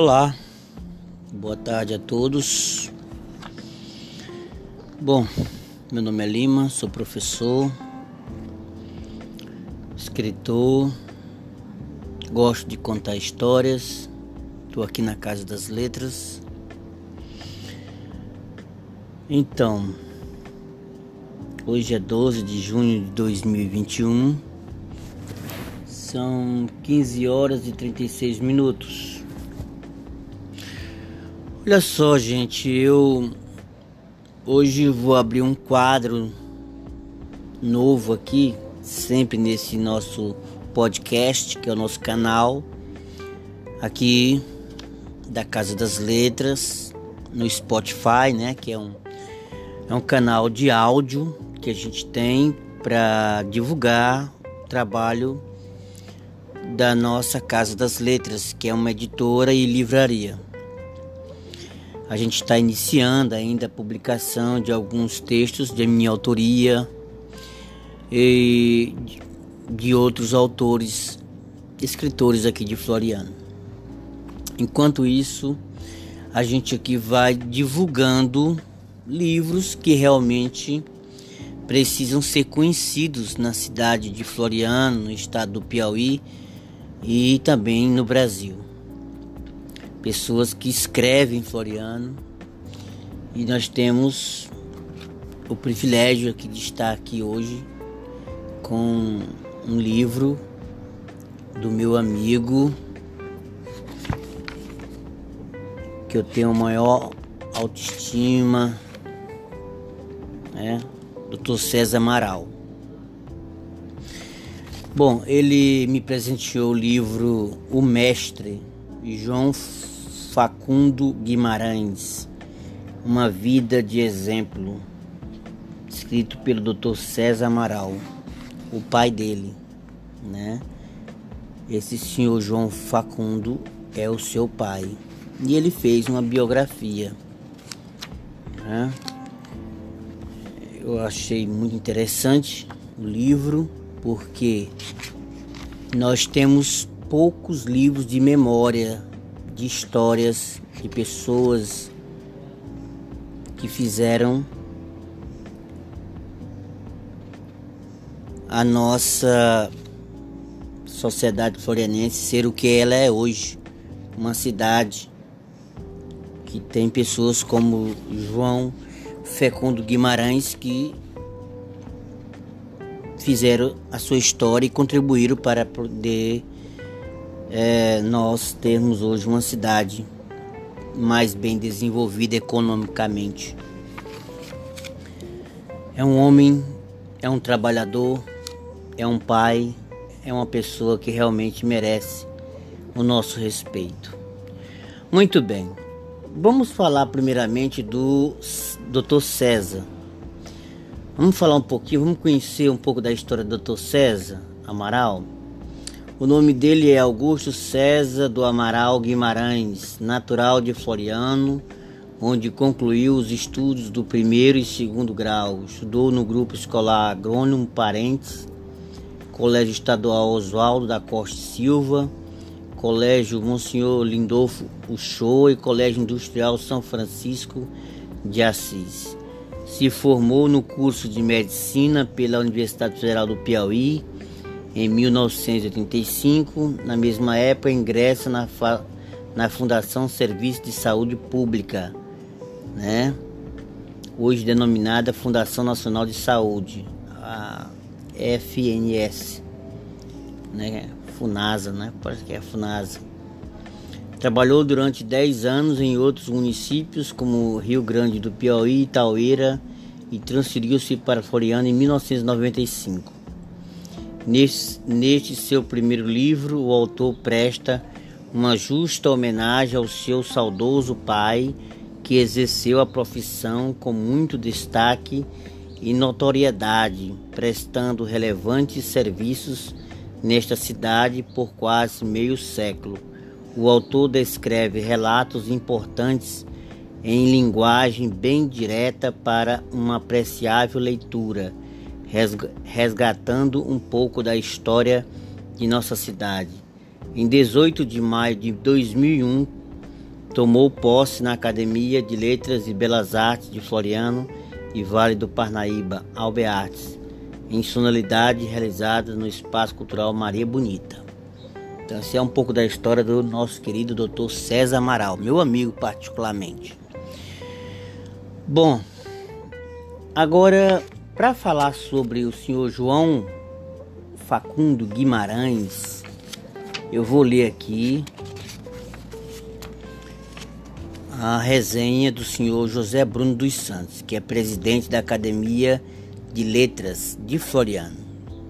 Olá, boa tarde a todos. Bom, meu nome é Lima, sou professor, escritor, gosto de contar histórias, estou aqui na Casa das Letras. Então, hoje é 12 de junho de 2021, são 15 horas e 36 minutos. Olha só, gente, eu hoje vou abrir um quadro novo aqui, sempre nesse nosso podcast, que é o nosso canal aqui da Casa das Letras, no Spotify, né, que é um é um canal de áudio que a gente tem para divulgar o trabalho da nossa Casa das Letras, que é uma editora e livraria. A gente está iniciando ainda a publicação de alguns textos de minha autoria e de outros autores, escritores aqui de Floriano. Enquanto isso, a gente aqui vai divulgando livros que realmente precisam ser conhecidos na cidade de Floriano, no estado do Piauí e também no Brasil pessoas que escrevem Floriano e nós temos o privilégio aqui de estar aqui hoje com um livro do meu amigo que eu tenho maior autoestima, né? Dr. César Amaral. Bom, ele me presenteou o livro O Mestre, João Facundo Guimarães, Uma Vida de Exemplo, escrito pelo Dr. César Amaral, o pai dele, né? Esse senhor João Facundo é o seu pai. E ele fez uma biografia. Né? Eu achei muito interessante o livro, porque nós temos poucos livros de memória de histórias de pessoas que fizeram a nossa sociedade florianense ser o que ela é hoje, uma cidade que tem pessoas como João Fecundo Guimarães que fizeram a sua história e contribuíram para poder é, nós termos hoje uma cidade mais bem desenvolvida economicamente. É um homem, é um trabalhador, é um pai, é uma pessoa que realmente merece o nosso respeito. Muito bem, vamos falar primeiramente do Dr. César. Vamos falar um pouquinho, vamos conhecer um pouco da história do Dr. César Amaral. O nome dele é Augusto César do Amaral Guimarães, natural de Floriano, onde concluiu os estudos do primeiro e segundo grau. Estudou no grupo escolar Agrônomo Parentes, Colégio Estadual Oswaldo da Costa Silva, Colégio Monsenhor Lindolfo Uchoa e Colégio Industrial São Francisco de Assis. Se formou no curso de Medicina pela Universidade Federal do Piauí em 1985, na mesma época, ingressa na, na Fundação Serviço de Saúde Pública, né? hoje denominada Fundação Nacional de Saúde, a FNS, né? FUNASA, né? Parece que é FUNASA. Trabalhou durante 10 anos em outros municípios como Rio Grande do Piauí, Itaueira e transferiu-se para Floriano em 1995. Neste, neste seu primeiro livro, o autor presta uma justa homenagem ao seu saudoso pai, que exerceu a profissão com muito destaque e notoriedade, prestando relevantes serviços nesta cidade por quase meio século. O autor descreve relatos importantes em linguagem bem direta para uma apreciável leitura resgatando um pouco da história de nossa cidade. Em 18 de maio de 2001, tomou posse na Academia de Letras e Belas Artes de Floriano e Vale do Parnaíba, Albeartes, em sonoridade realizada no Espaço Cultural Maria Bonita. Então, essa é um pouco da história do nosso querido Dr. César Amaral, meu amigo particularmente. Bom, agora para falar sobre o senhor João Facundo Guimarães, eu vou ler aqui a resenha do senhor José Bruno dos Santos, que é presidente da Academia de Letras de Floriano.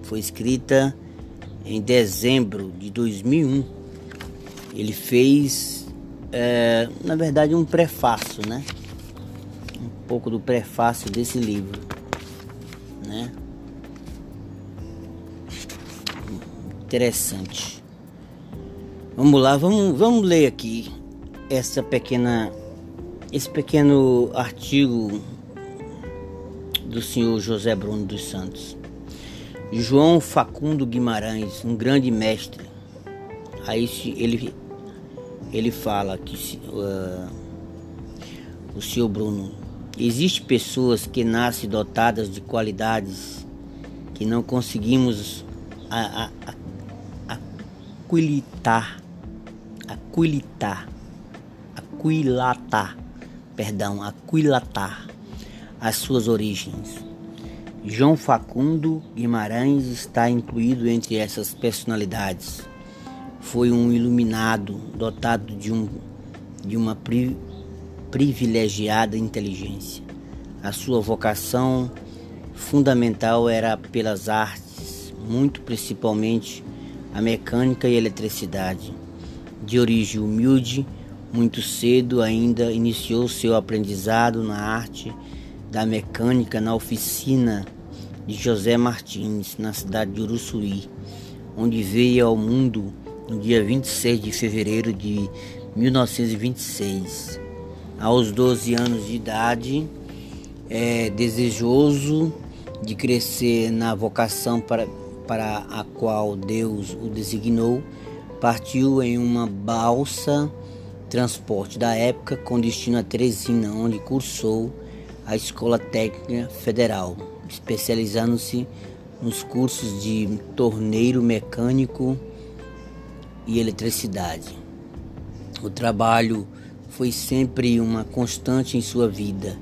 Foi escrita em dezembro de 2001. Ele fez, é, na verdade, um prefácio, né? Um pouco do prefácio desse livro, né? Interessante. Vamos lá, vamos, vamos ler aqui essa pequena esse pequeno artigo do senhor José Bruno dos Santos. João Facundo Guimarães, um grande mestre. Aí ele, ele fala que uh, o senhor Bruno, existe pessoas que nascem dotadas de qualidades que não conseguimos a, a, a, aquilitar, aquilitar, aquilatar perdão, aquilatar as suas origens. João Facundo Guimarães está incluído entre essas personalidades. Foi um iluminado, dotado de, um, de uma privilegiada inteligência. A sua vocação fundamental era pelas artes, muito principalmente a mecânica e a eletricidade. De origem humilde, muito cedo ainda iniciou seu aprendizado na arte da mecânica na oficina de José Martins, na cidade de Uruçuí, onde veio ao mundo no dia 26 de fevereiro de 1926. Aos 12 anos de idade, é, desejoso de crescer na vocação para, para a qual Deus o designou, partiu em uma balsa transporte da época com destino a Teresina, onde cursou a Escola Técnica Federal, especializando-se nos cursos de torneiro mecânico e eletricidade. O trabalho foi sempre uma constante em sua vida.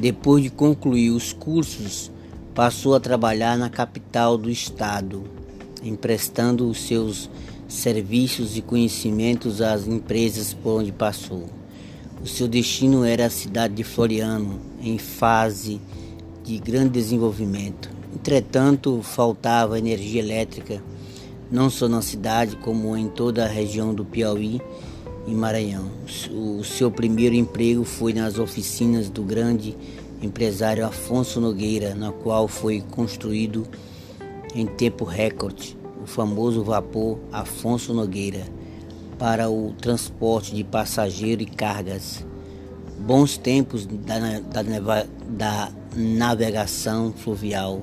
Depois de concluir os cursos, passou a trabalhar na capital do estado, emprestando os seus serviços e conhecimentos às empresas por onde passou. O seu destino era a cidade de Floriano, em fase de grande desenvolvimento. Entretanto, faltava energia elétrica, não só na cidade, como em toda a região do Piauí e Maranhão. O seu primeiro emprego foi nas oficinas do grande empresário Afonso Nogueira, na qual foi construído em tempo recorde famoso vapor Afonso Nogueira para o transporte de passageiros e cargas. Bons tempos da, da, da navegação fluvial.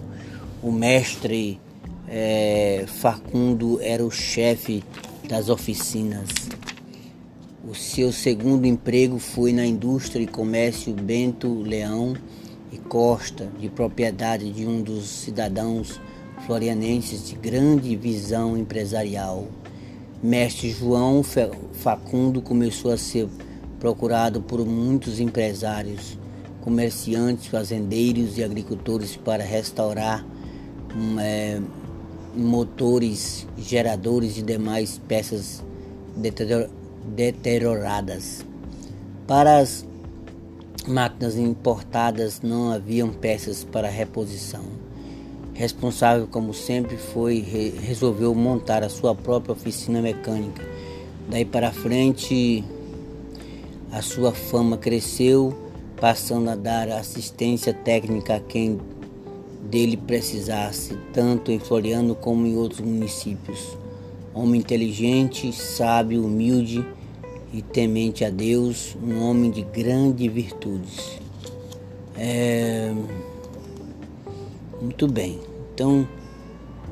O mestre é, Facundo era o chefe das oficinas. O seu segundo emprego foi na indústria e comércio Bento Leão e Costa, de propriedade de um dos cidadãos florianenses de grande visão empresarial. Mestre João Facundo começou a ser procurado por muitos empresários, comerciantes, fazendeiros e agricultores para restaurar hum, é, motores, geradores e demais peças deterioradas. Para as máquinas importadas não haviam peças para reposição responsável como sempre foi, resolveu montar a sua própria oficina mecânica. Daí para frente, a sua fama cresceu, passando a dar assistência técnica a quem dele precisasse, tanto em Floriano como em outros municípios. Homem inteligente, sábio, humilde e temente a Deus, um homem de grandes virtudes. É... Muito bem. Então,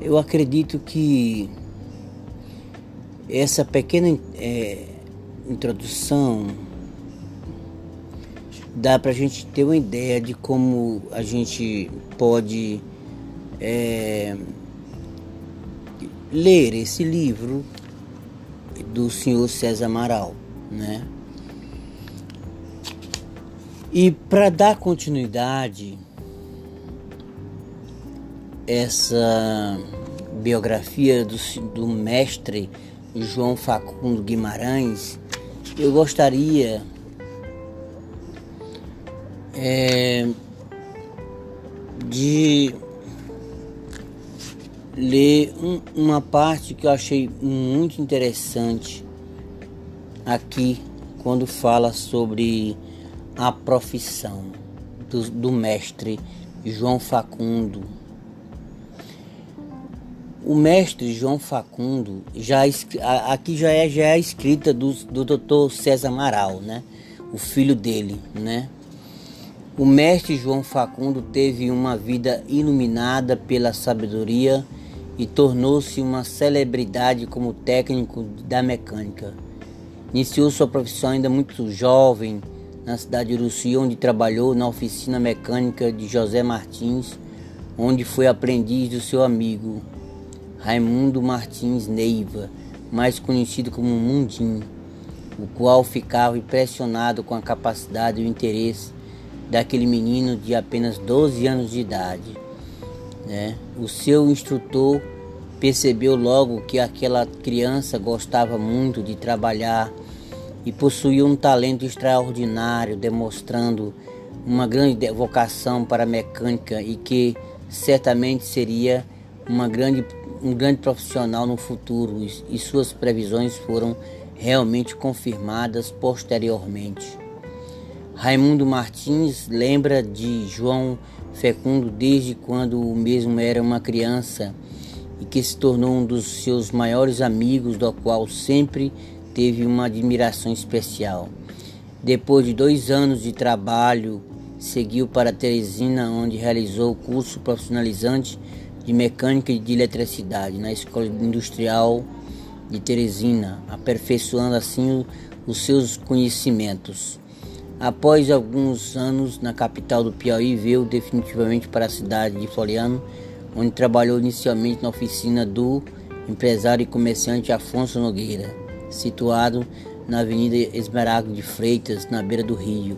eu acredito que essa pequena é, introdução dá para a gente ter uma ideia de como a gente pode é, ler esse livro do senhor César Amaral, né? E para dar continuidade essa biografia do, do mestre João Facundo Guimarães, eu gostaria é, de ler um, uma parte que eu achei muito interessante aqui quando fala sobre a profissão do, do mestre João Facundo. O mestre João Facundo já aqui já é já é a escrita do, do Dr. César Amaral, né? O filho dele, né? O mestre João Facundo teve uma vida iluminada pela sabedoria e tornou-se uma celebridade como técnico da mecânica. Iniciou sua profissão ainda muito jovem na cidade de Uruci, onde trabalhou na oficina mecânica de José Martins, onde foi aprendiz do seu amigo Raimundo Martins Neiva, mais conhecido como Mundim, o qual ficava impressionado com a capacidade e o interesse daquele menino de apenas 12 anos de idade. Né? O seu instrutor percebeu logo que aquela criança gostava muito de trabalhar e possuía um talento extraordinário, demonstrando uma grande vocação para a mecânica e que certamente seria uma grande, um grande profissional no futuro, e suas previsões foram realmente confirmadas posteriormente. Raimundo Martins lembra de João Fecundo desde quando o mesmo era uma criança e que se tornou um dos seus maiores amigos, do qual sempre teve uma admiração especial. Depois de dois anos de trabalho, seguiu para Teresina, onde realizou o curso profissionalizante de mecânica e de eletricidade na Escola Industrial de Teresina, aperfeiçoando assim os seus conhecimentos. Após alguns anos na capital do Piauí, veio definitivamente para a cidade de Floriano, onde trabalhou inicialmente na oficina do empresário e comerciante Afonso Nogueira situado na Avenida Esmeralda de Freitas, na beira do rio,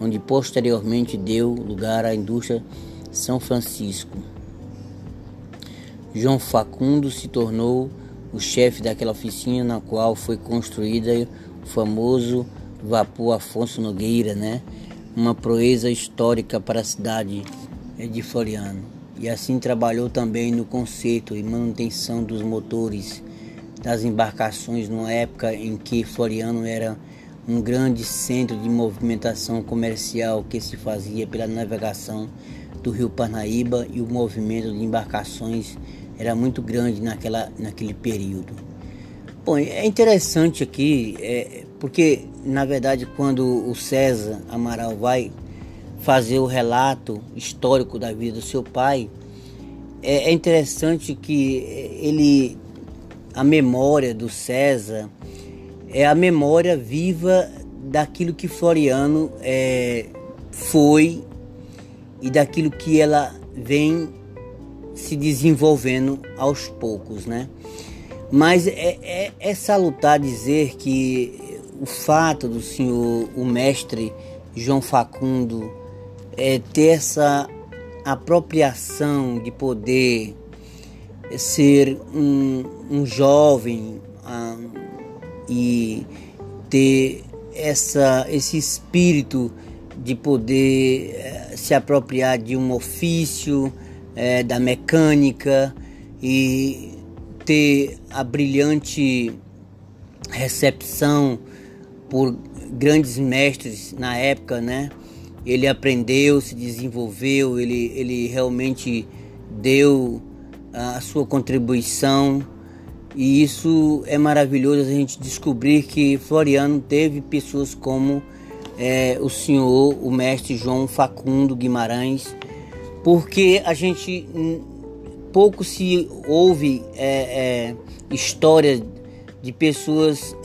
onde posteriormente deu lugar à indústria São Francisco. João Facundo se tornou o chefe daquela oficina na qual foi construída o famoso vapor Afonso Nogueira, né? Uma proeza histórica para a cidade de Floriano. E assim trabalhou também no conserto e manutenção dos motores das embarcações numa época em que Floriano era um grande centro de movimentação comercial que se fazia pela navegação do rio Parnaíba e o movimento de embarcações era muito grande naquela, naquele período. Bom, é interessante aqui, é, porque na verdade quando o César Amaral vai fazer o relato histórico da vida do seu pai, é, é interessante que ele a memória do César é a memória viva daquilo que Floriano é, foi e daquilo que ela vem se desenvolvendo aos poucos, né? Mas é, é, é salutar dizer que o fato do senhor, o mestre João Facundo, é, ter essa apropriação de poder ser um, um jovem ah, e ter essa, esse espírito de poder eh, se apropriar de um ofício, eh, da mecânica e ter a brilhante recepção por grandes mestres na época, né? Ele aprendeu, se desenvolveu, ele, ele realmente deu a sua contribuição e isso é maravilhoso a gente descobrir que Floriano teve pessoas como é, o senhor, o mestre João Facundo Guimarães, porque a gente pouco se ouve é, é, história de pessoas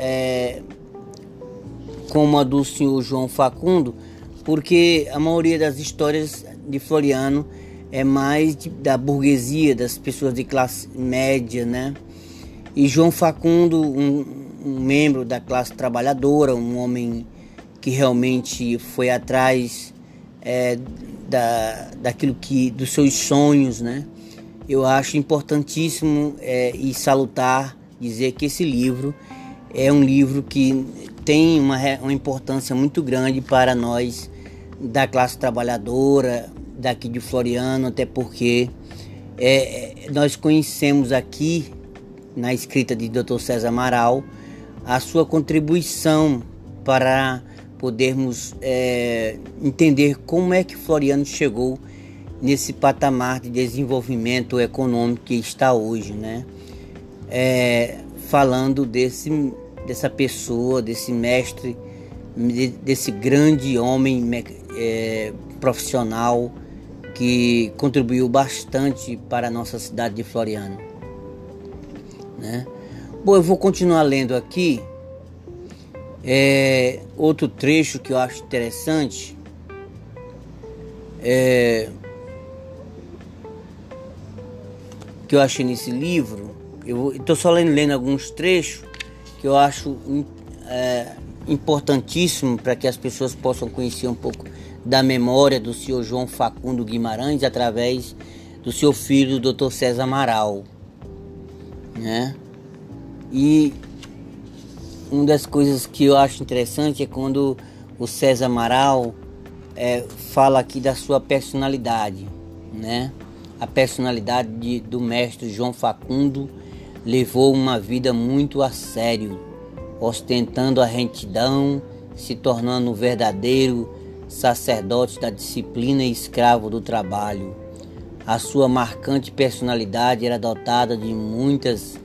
como a do senhor João Facundo, porque a maioria das histórias de Floriano é mais de, da burguesia, das pessoas de classe média, né? E João Facundo, um, um membro da classe trabalhadora, um homem que realmente foi atrás é, da, daquilo que dos seus sonhos, né? Eu acho importantíssimo é, e salutar dizer que esse livro é um livro que tem uma, uma importância muito grande para nós da classe trabalhadora daqui de Floriano, até porque é, nós conhecemos aqui na escrita de Dr. César Amaral a sua contribuição para podermos é, entender como é que Floriano chegou nesse patamar de desenvolvimento econômico que está hoje, né? É, falando desse, dessa pessoa, desse mestre, desse grande homem é, profissional que contribuiu bastante para a nossa cidade de Floriano. Né? Bom, eu vou continuar lendo aqui é, outro trecho que eu acho interessante. É, que eu achei nesse livro. Eu estou só lendo, lendo, alguns trechos que eu acho é, importantíssimo para que as pessoas possam conhecer um pouco da memória do senhor João Facundo Guimarães através do seu filho, o Dr. César Amaral né? E uma das coisas que eu acho interessante é quando o César Amaral é, fala aqui da sua personalidade, né? A personalidade de, do mestre João Facundo levou uma vida muito a sério, ostentando a retidão, se tornando um verdadeiro sacerdote da disciplina e escravo do trabalho. A sua marcante personalidade era dotada de muitas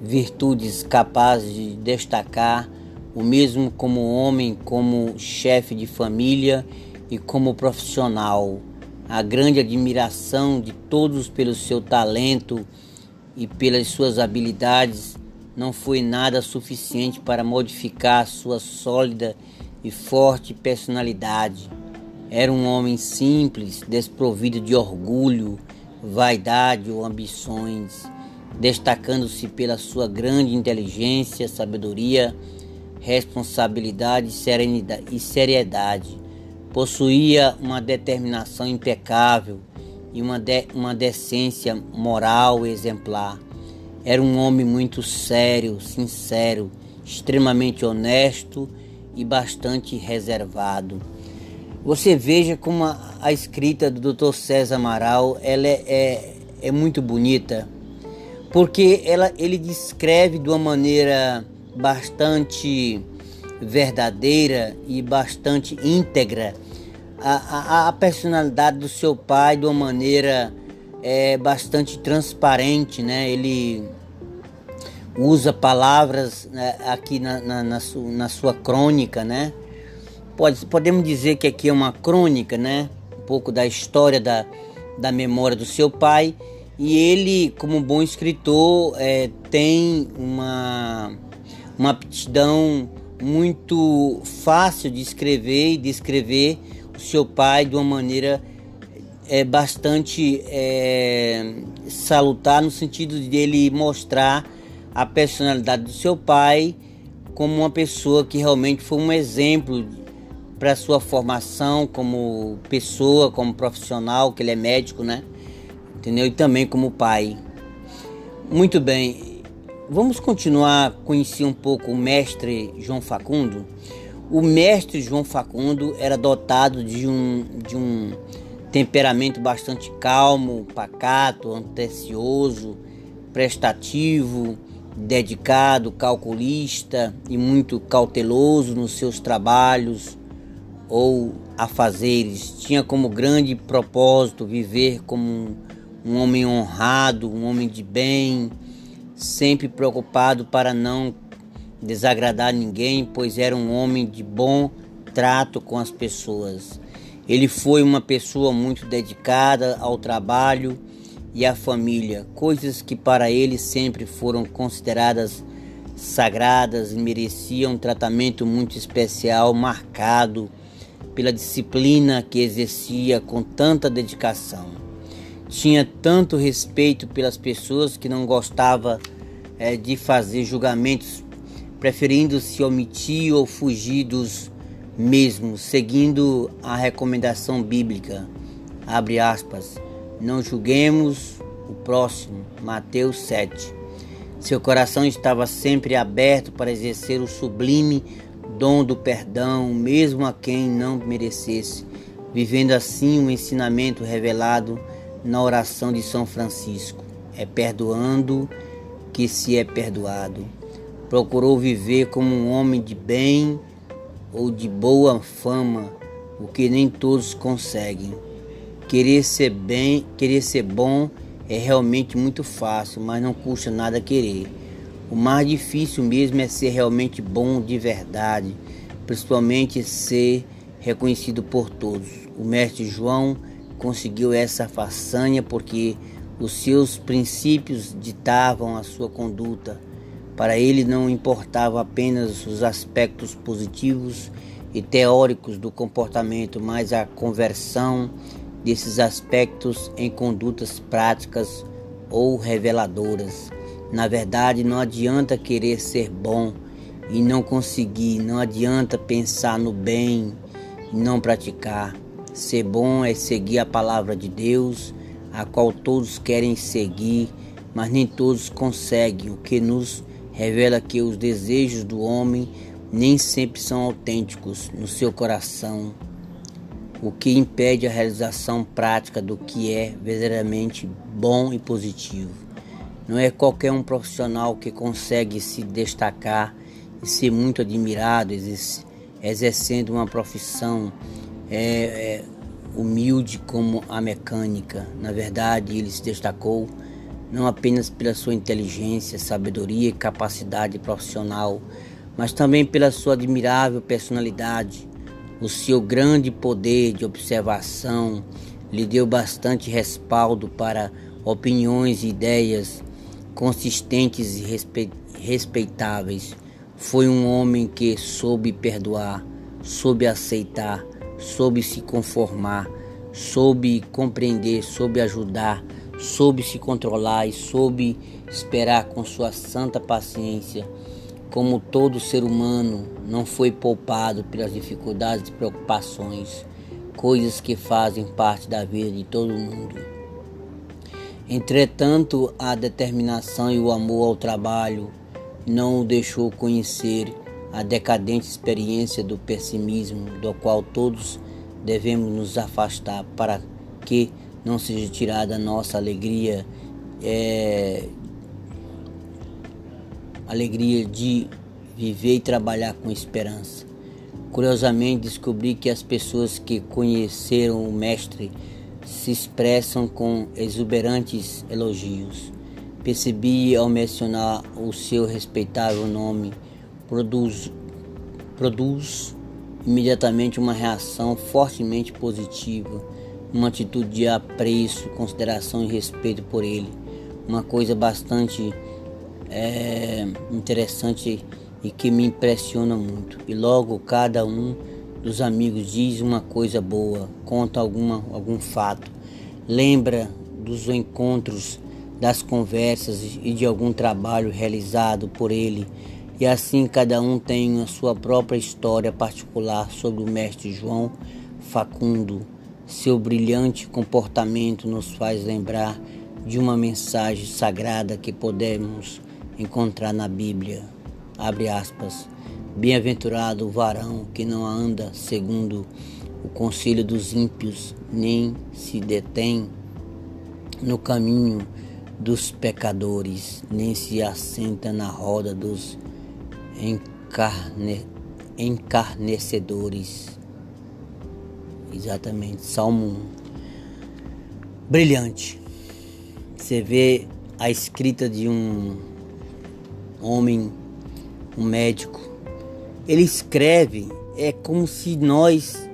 virtudes capazes de destacar o mesmo como homem, como chefe de família e como profissional. A grande admiração de todos pelo seu talento e pelas suas habilidades não foi nada suficiente para modificar sua sólida e forte personalidade. Era um homem simples, desprovido de orgulho, vaidade ou ambições, destacando-se pela sua grande inteligência, sabedoria, responsabilidade e seriedade. Possuía uma determinação impecável e uma, de, uma decência moral exemplar. Era um homem muito sério, sincero, extremamente honesto e bastante reservado. Você veja como a, a escrita do Dr. César Amaral ela é, é, é muito bonita, porque ela, ele descreve de uma maneira bastante verdadeira e bastante íntegra a, a, personalidade do seu pai de uma maneira é, bastante transparente, né? Ele usa palavras né, aqui na, na, na, su, na sua crônica, né? Pode, podemos dizer que aqui é uma crônica, né? Um pouco da história da, da memória do seu pai. E ele, como bom escritor, é, tem uma, uma aptidão muito fácil de escrever e descrever o seu pai de uma maneira é, bastante é, salutar, no sentido de ele mostrar a personalidade do seu pai como uma pessoa que realmente foi um exemplo para sua formação como pessoa, como profissional, que ele é médico, né? Entendeu? E também como pai. Muito bem. Vamos continuar conhecer um pouco o mestre João Facundo. O mestre João Facundo era dotado de um, de um temperamento bastante calmo, pacato, antecioso, prestativo, dedicado, calculista e muito cauteloso nos seus trabalhos ou afazeres. Tinha como grande propósito viver como um homem honrado, um homem de bem, sempre preocupado para não desagradar ninguém, pois era um homem de bom trato com as pessoas. Ele foi uma pessoa muito dedicada ao trabalho e à família, coisas que para ele sempre foram consideradas sagradas e mereciam um tratamento muito especial, marcado pela disciplina que exercia com tanta dedicação. Tinha tanto respeito pelas pessoas que não gostava é, de fazer julgamentos, preferindo se omitir ou fugir dos mesmos, seguindo a recomendação bíblica. Abre aspas. Não julguemos o próximo. Mateus 7. Seu coração estava sempre aberto para exercer o sublime dom do perdão, mesmo a quem não merecesse, vivendo assim um ensinamento revelado na oração de São Francisco. É perdoando que se é perdoado. Procurou viver como um homem de bem ou de boa fama, o que nem todos conseguem. Querer ser bem, querer ser bom é realmente muito fácil, mas não custa nada querer. O mais difícil mesmo é ser realmente bom de verdade, principalmente ser reconhecido por todos. O mestre João conseguiu essa façanha porque os seus princípios ditavam a sua conduta. Para ele não importava apenas os aspectos positivos e teóricos do comportamento, mas a conversão desses aspectos em condutas práticas ou reveladoras. Na verdade, não adianta querer ser bom e não conseguir, não adianta pensar no bem e não praticar. Ser bom é seguir a palavra de Deus, a qual todos querem seguir, mas nem todos conseguem, o que nos revela que os desejos do homem nem sempre são autênticos no seu coração o que impede a realização prática do que é verdadeiramente bom e positivo. Não é qualquer um profissional que consegue se destacar e ser muito admirado exercendo uma profissão é, é, humilde como a mecânica. Na verdade, ele se destacou não apenas pela sua inteligência, sabedoria e capacidade profissional, mas também pela sua admirável personalidade o seu grande poder de observação lhe deu bastante respaldo para opiniões e ideias consistentes e respeitáveis. Foi um homem que soube perdoar, soube aceitar, soube se conformar, soube compreender, soube ajudar, soube se controlar e soube esperar com sua santa paciência como todo ser humano, não foi poupado pelas dificuldades e preocupações, coisas que fazem parte da vida de todo mundo. Entretanto, a determinação e o amor ao trabalho não o deixou conhecer a decadente experiência do pessimismo, do qual todos devemos nos afastar para que não seja tirada a nossa alegria é, alegria de viver e trabalhar com esperança. Curiosamente, descobri que as pessoas que conheceram o Mestre se expressam com exuberantes elogios. Percebi ao mencionar o seu respeitável nome, produz, produz imediatamente uma reação fortemente positiva, uma atitude de apreço, consideração e respeito por ele, uma coisa bastante é, interessante e que me impressiona muito. E logo cada um dos amigos diz uma coisa boa, conta alguma, algum fato, lembra dos encontros, das conversas e de algum trabalho realizado por ele. E assim cada um tem a sua própria história particular sobre o mestre João Facundo. Seu brilhante comportamento nos faz lembrar de uma mensagem sagrada que podemos encontrar na Bíblia. Abre aspas. Bem-aventurado o varão que não anda segundo o conselho dos ímpios, nem se detém no caminho dos pecadores, nem se assenta na roda dos encarne, encarnecedores. Exatamente, Salmo 1. Brilhante. Você vê a escrita de um homem, um médico, ele escreve, é como se nós,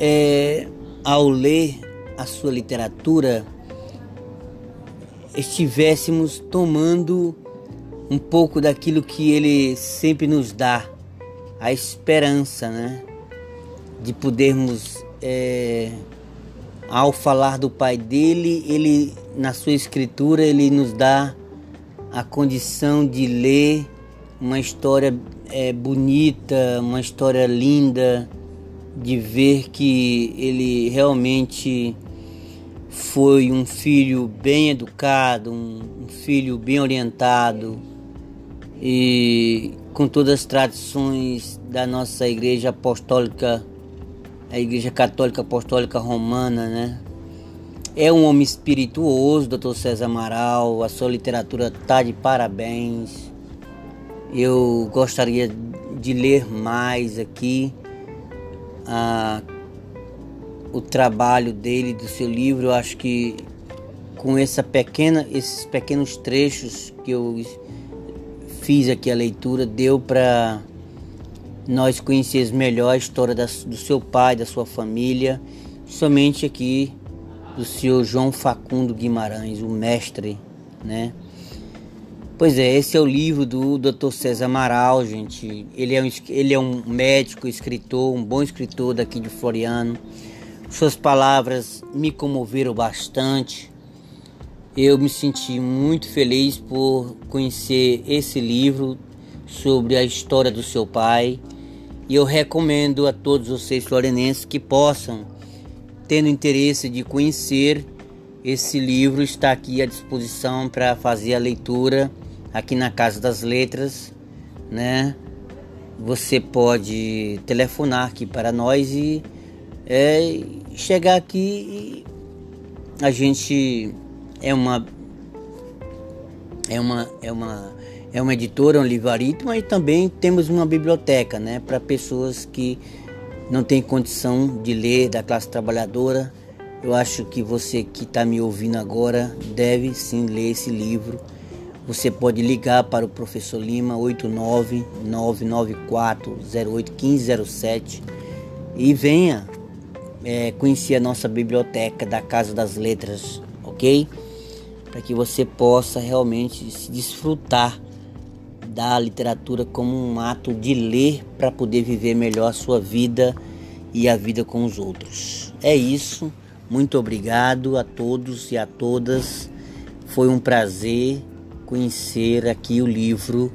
é, ao ler a sua literatura, estivéssemos tomando um pouco daquilo que ele sempre nos dá, a esperança, né? De podermos, é, ao falar do pai dele, ele na sua escritura ele nos dá a condição de ler uma história é, bonita, uma história linda, de ver que ele realmente foi um filho bem educado, um, um filho bem orientado. E com todas as tradições da nossa igreja apostólica, a igreja católica apostólica romana, né? É um homem espirituoso, doutor César Amaral, a sua literatura está de parabéns. Eu gostaria de ler mais aqui o trabalho dele, do seu livro. Eu acho que com essa pequena, esses pequenos trechos que eu fiz aqui a leitura, deu para nós conhecermos melhor a história da, do seu pai, da sua família, somente aqui do senhor João Facundo Guimarães, o mestre, né? Pois é, esse é o livro do Dr. César Amaral, gente. Ele é, um, ele é um médico, escritor, um bom escritor daqui de Floriano. Suas palavras me comoveram bastante. Eu me senti muito feliz por conhecer esse livro sobre a história do seu pai. E eu recomendo a todos vocês florenenses que possam, tendo interesse de conhecer esse livro, está aqui à disposição para fazer a leitura aqui na Casa das Letras, né? Você pode telefonar aqui para nós e é, chegar aqui e a gente é uma é uma é uma é uma editora, um livrarito, mas também temos uma biblioteca, né, para pessoas que não têm condição de ler da classe trabalhadora. Eu acho que você que está me ouvindo agora deve sim ler esse livro você pode ligar para o professor Lima 89994081507 e venha é, conhecer a nossa biblioteca da Casa das Letras, ok? Para que você possa realmente se desfrutar da literatura como um ato de ler para poder viver melhor a sua vida e a vida com os outros. É isso. Muito obrigado a todos e a todas. Foi um prazer conhecer aqui o livro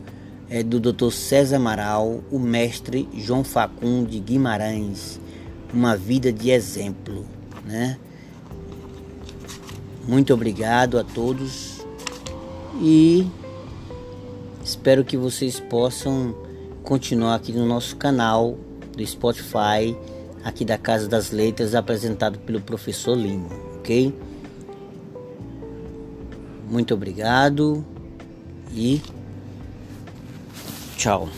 é, do Dr. César Amaral, o mestre João Facundo de Guimarães, Uma Vida de Exemplo. Né? Muito obrigado a todos e espero que vocês possam continuar aqui no nosso canal do Spotify, aqui da Casa das Letras, apresentado pelo professor Lima, ok? Muito obrigado e tchau.